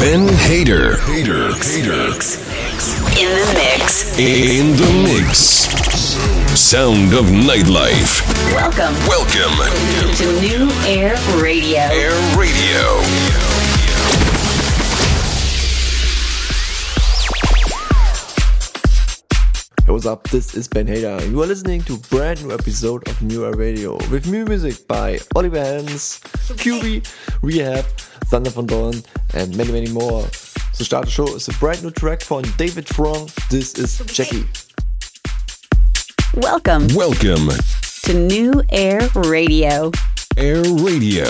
Ben Hader. Hader. Hader. In the mix. In the mix. Sound of nightlife. Welcome Welcome to New Air Radio. Air Radio. Hey, what's up? This is Ben Hader. You are listening to a brand new episode of New Air Radio with new music by Oliver Hans, QB, Rehab, Thunder von Dorn, and many, many more. To start the show is a brand new track from David Frong. This is Jackie. Welcome Welcome to New Air Radio. Air Radio.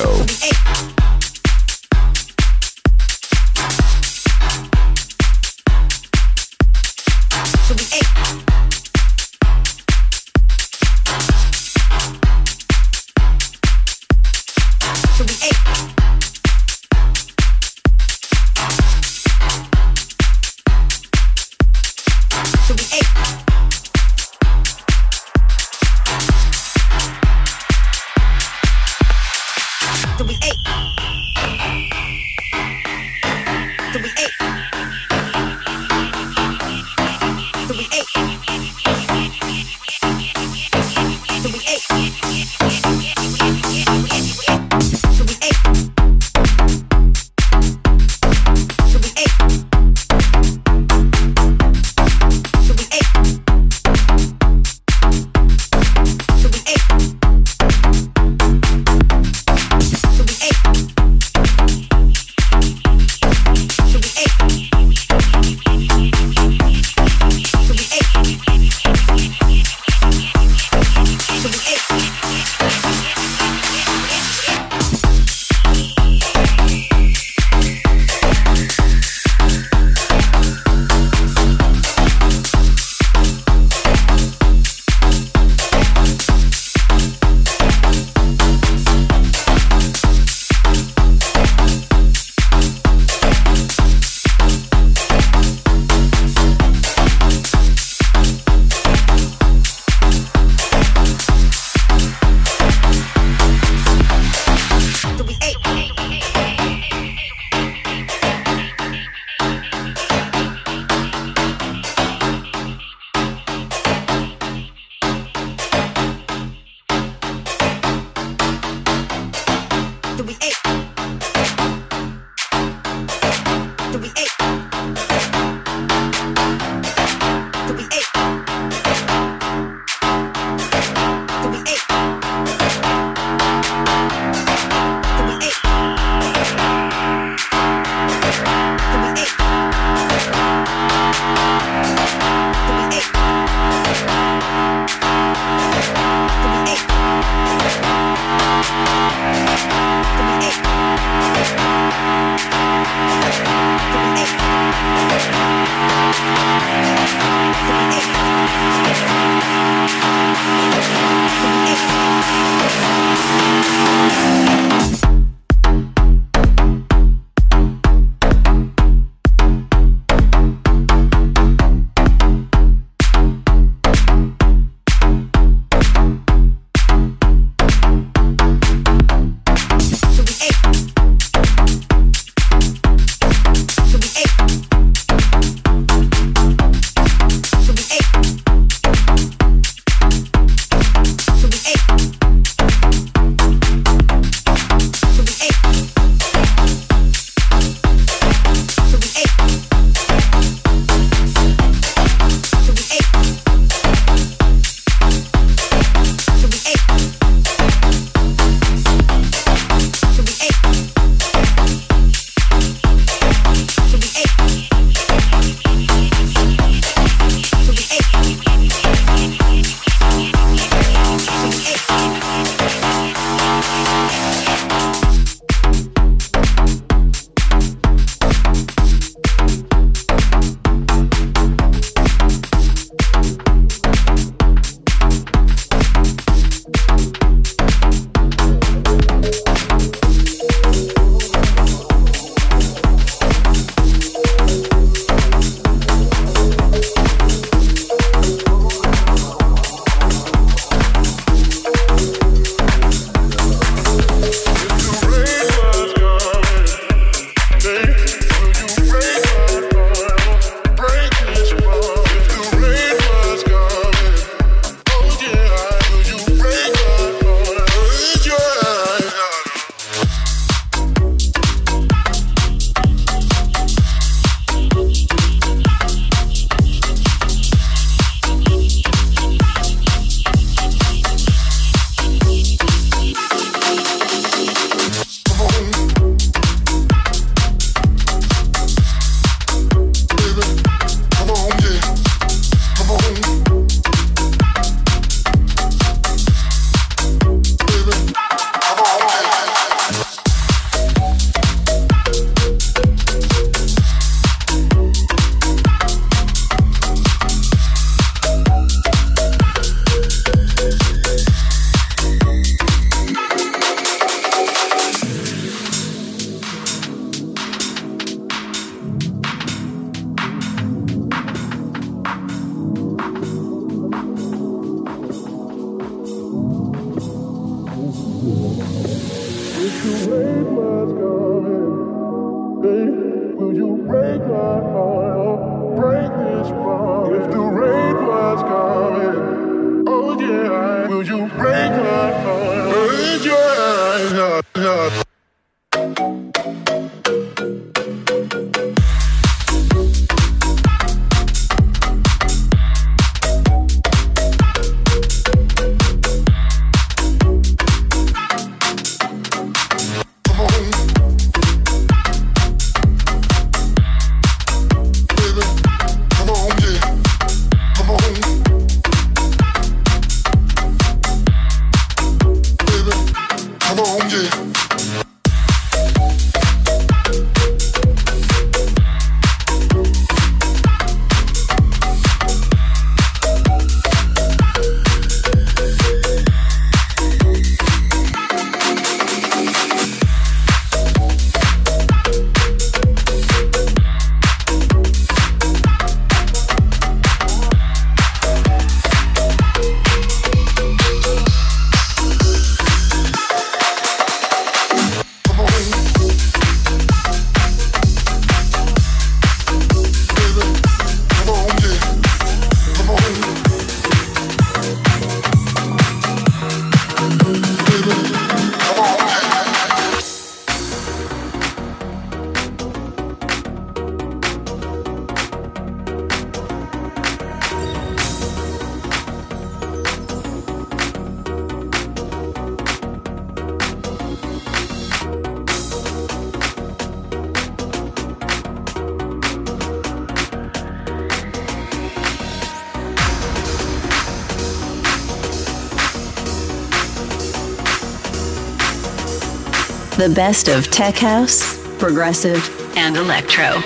The best of tech house, progressive, and electro.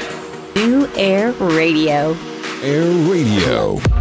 New Air Radio. Air Radio.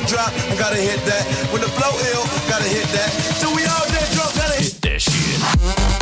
beat drop, I gotta hit that. When the flow ill, gotta hit that. Till we all dead drunk, gotta hit that shit.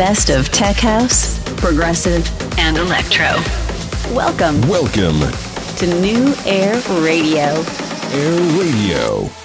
Best of tech house, progressive, and electro. Welcome Welcome, to New Air Radio. Air Radio.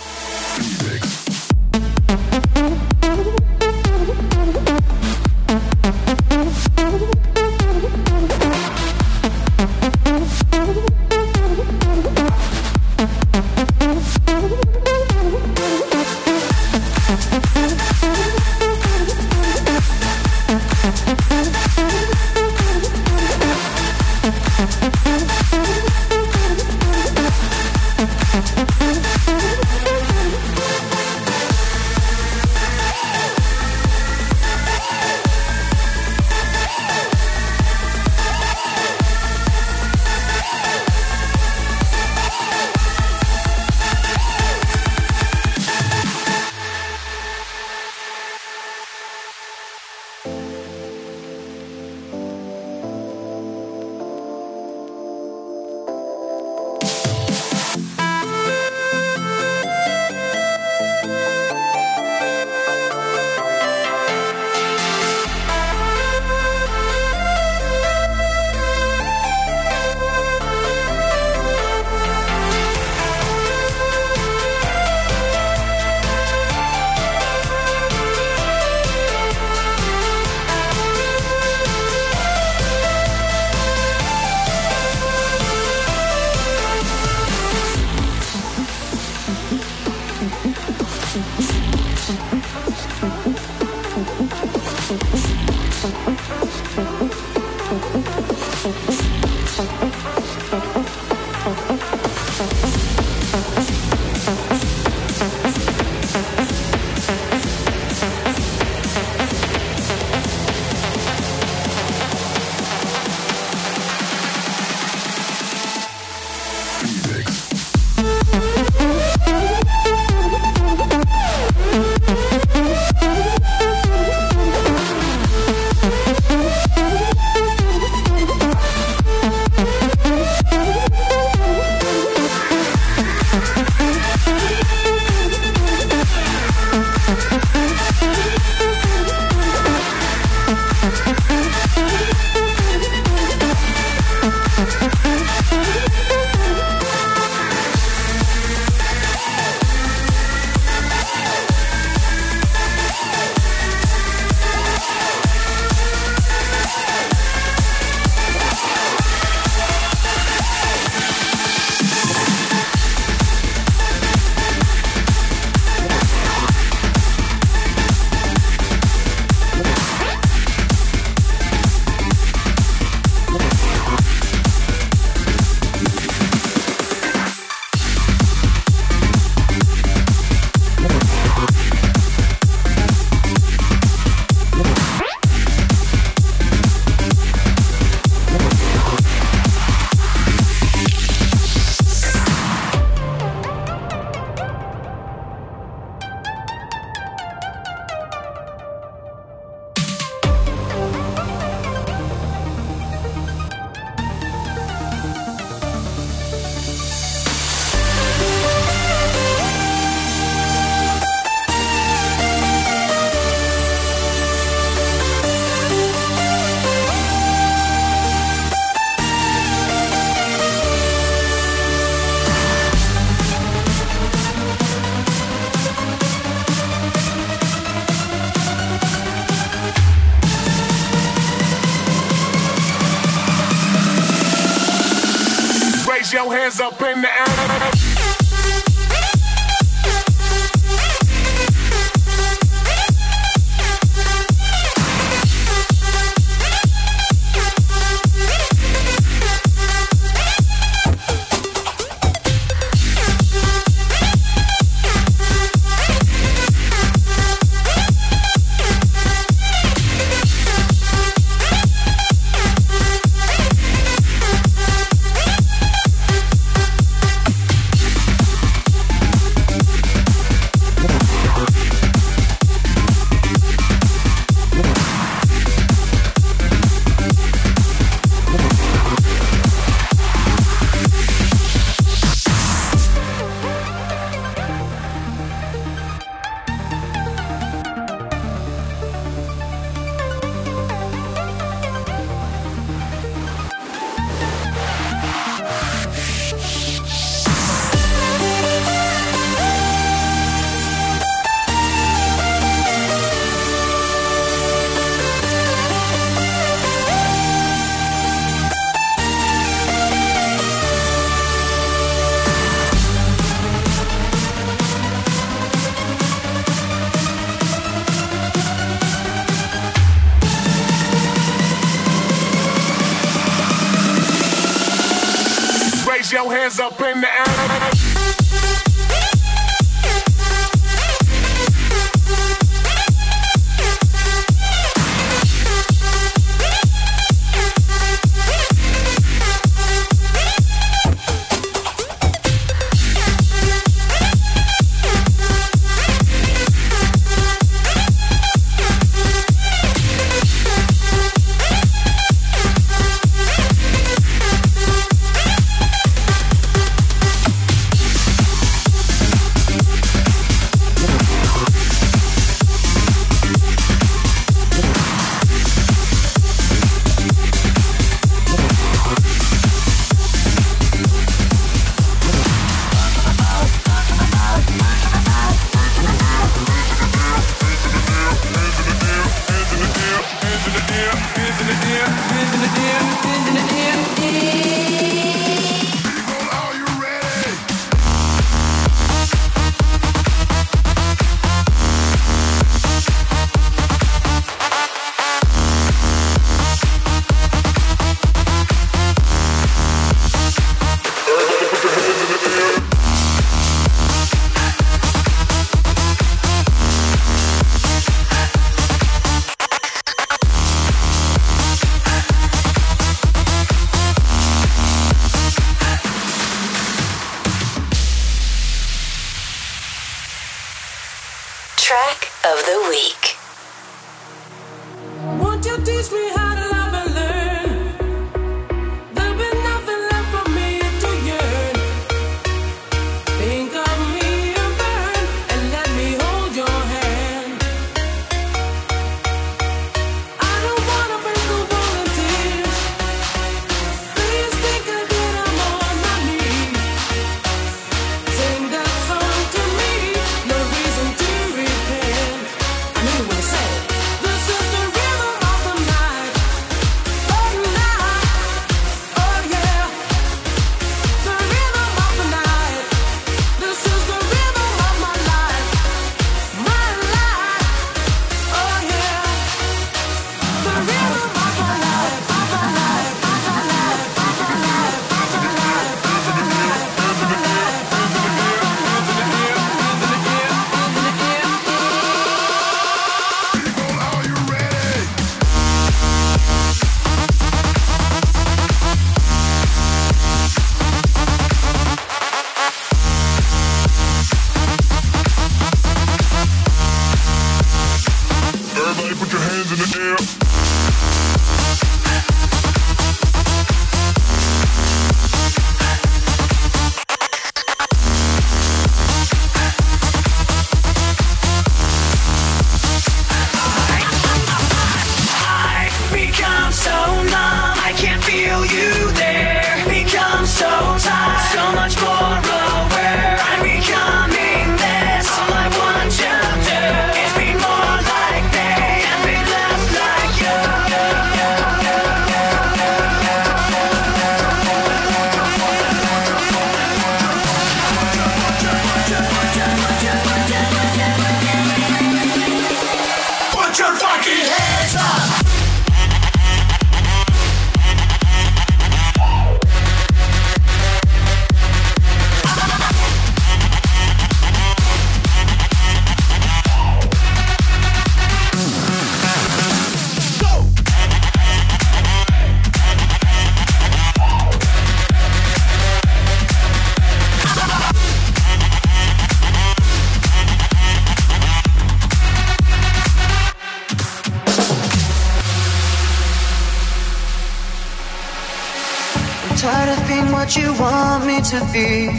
want me to be?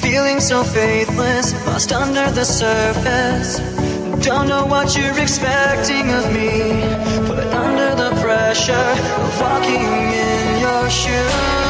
Feeling so faithless, lost under the surface. Don't know what you're expecting of me, put under the pressure of walking in your shoes.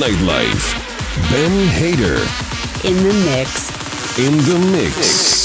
Nightlife. Ben Hader In the mix. in the mix.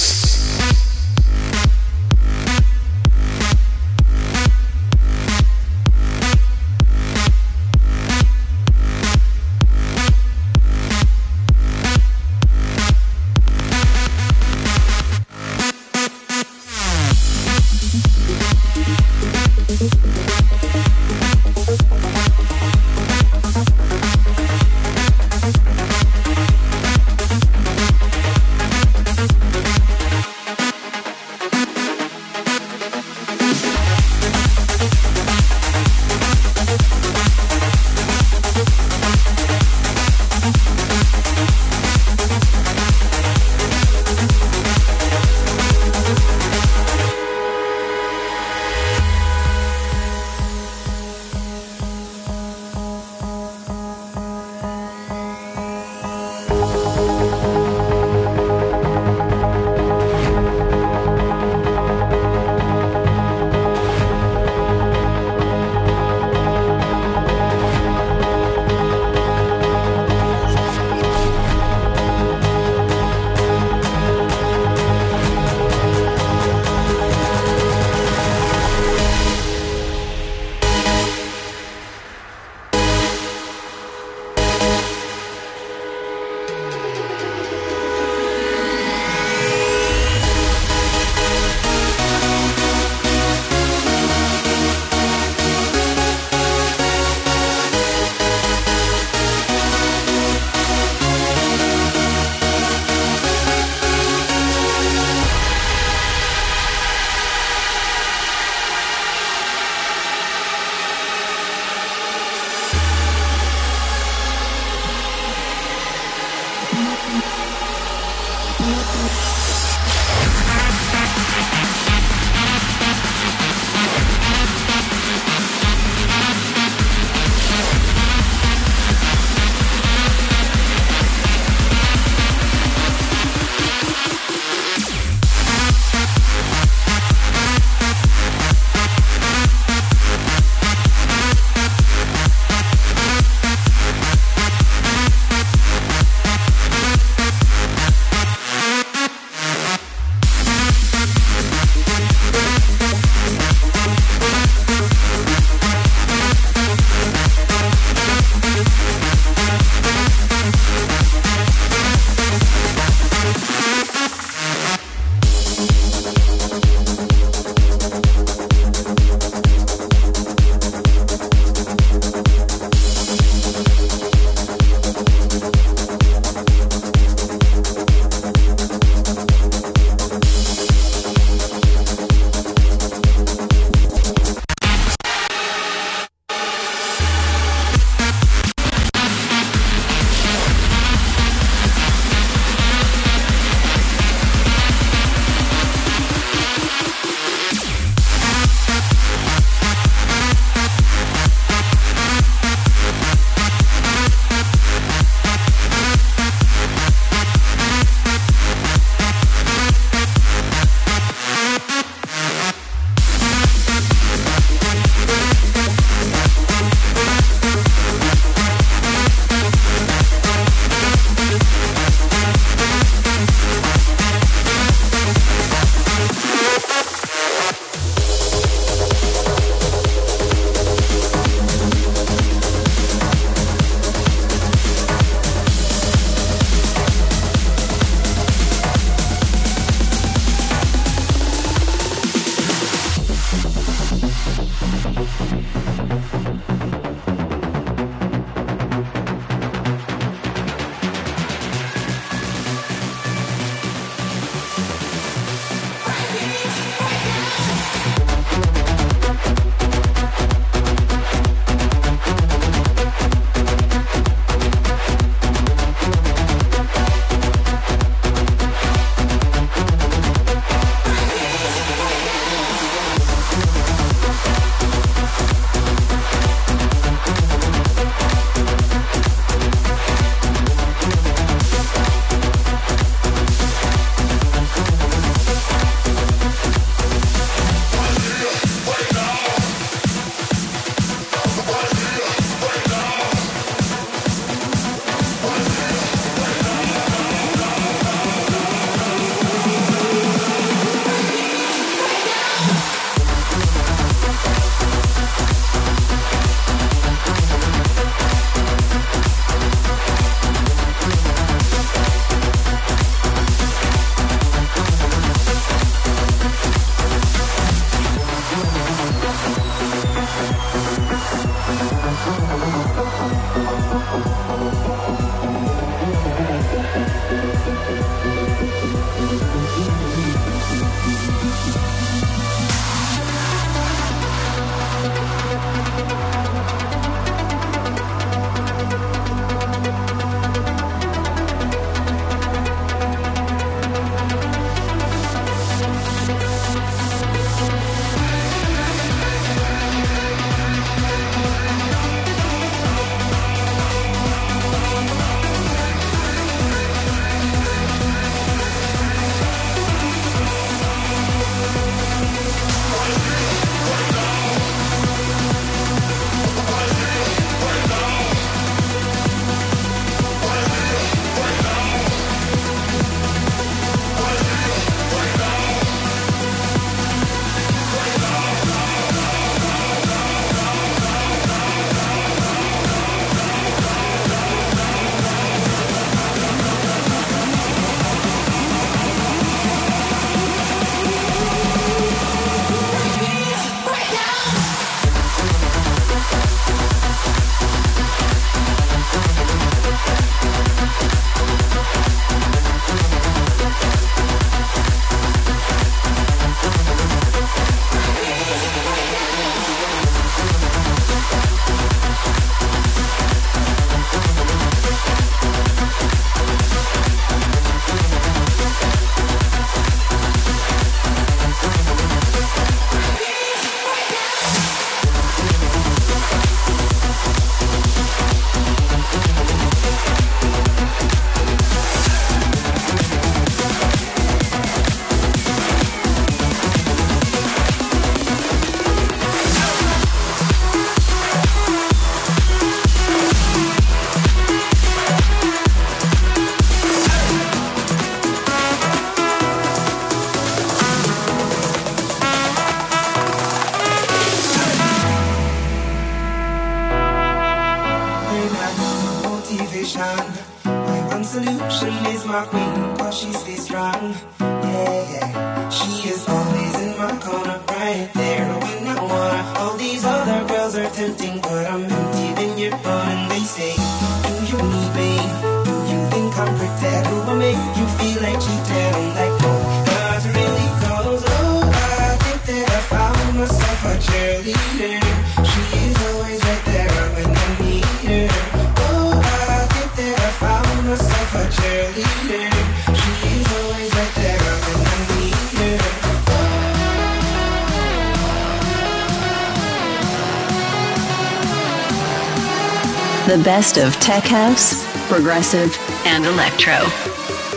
The best of tech house, progressive, and electro.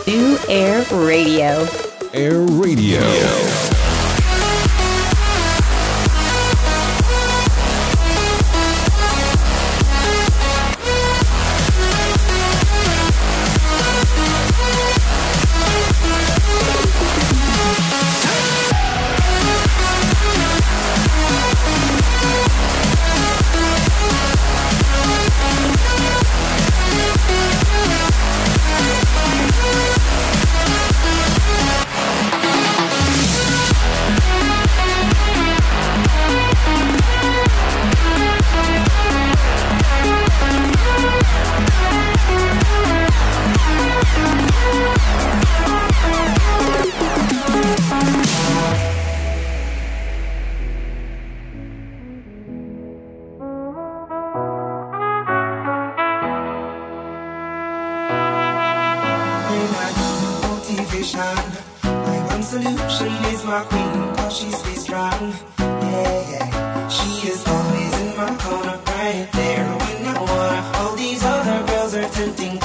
New Air Radio. Air Radio. right there when you are, All these other girls are tempting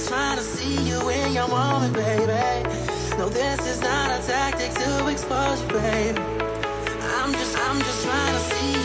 just trying to see you in your moment, baby. No, this is not a tactic to expose you, baby. I'm just, I'm just trying to see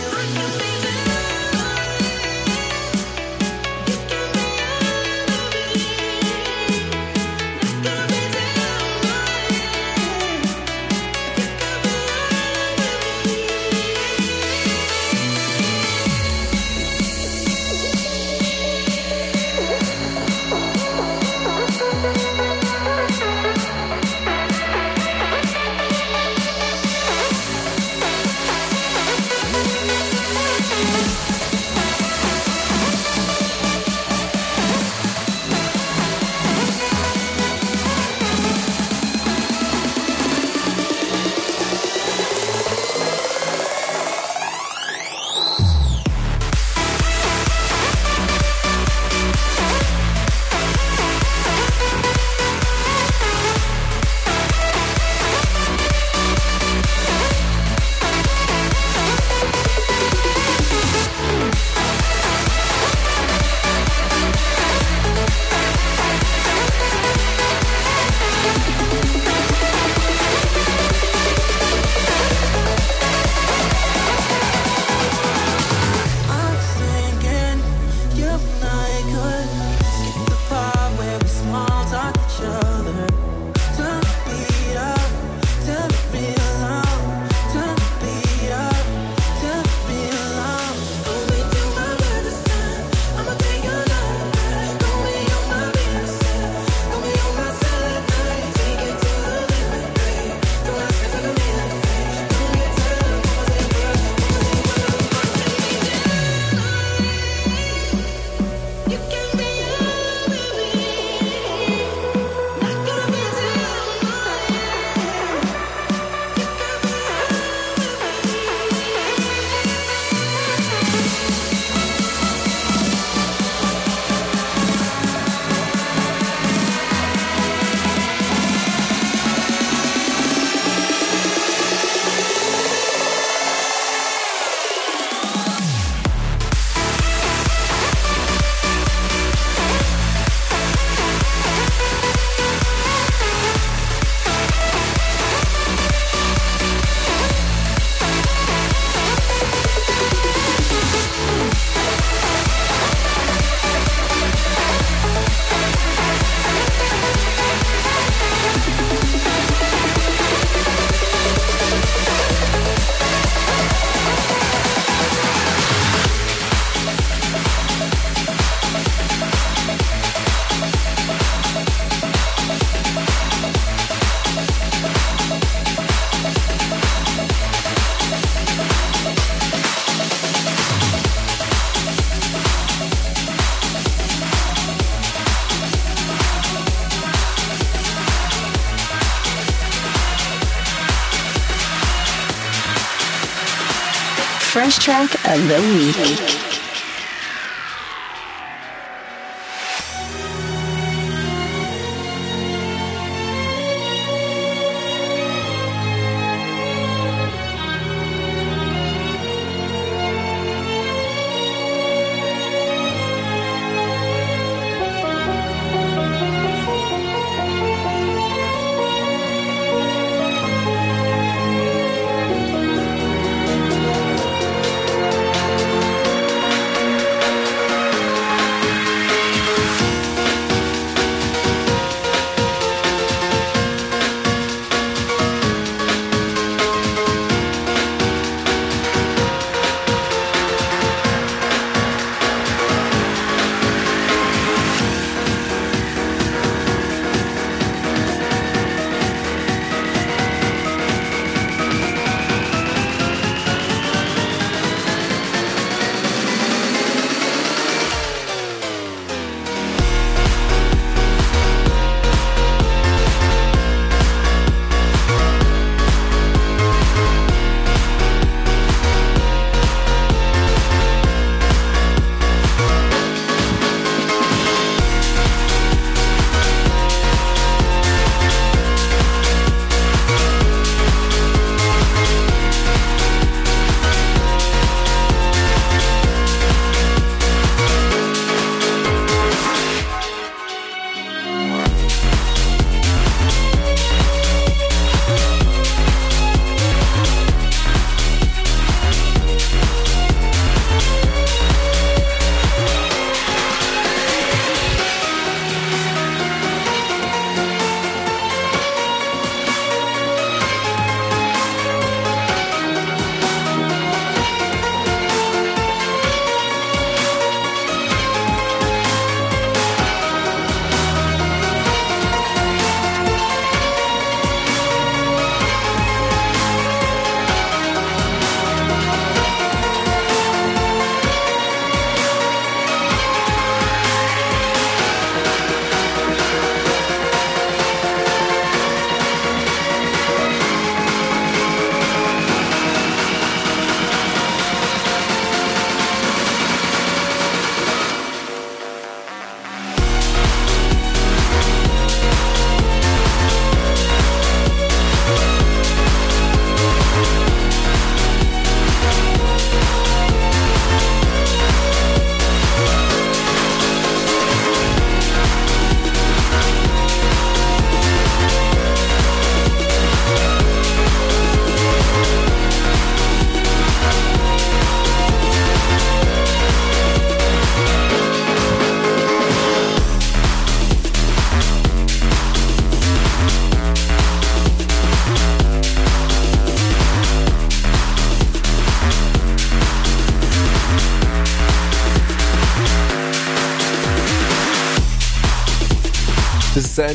track of the week.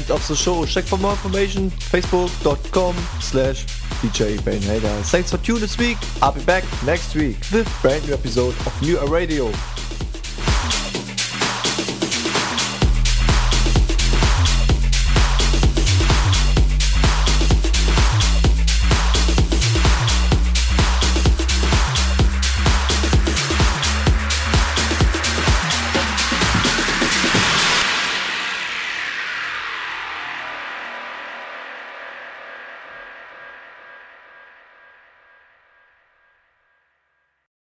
End of the show. Check for more information facebook.com slash DJ Thanks for tuning this week. I'll be back next week with brand new episode of New Radio.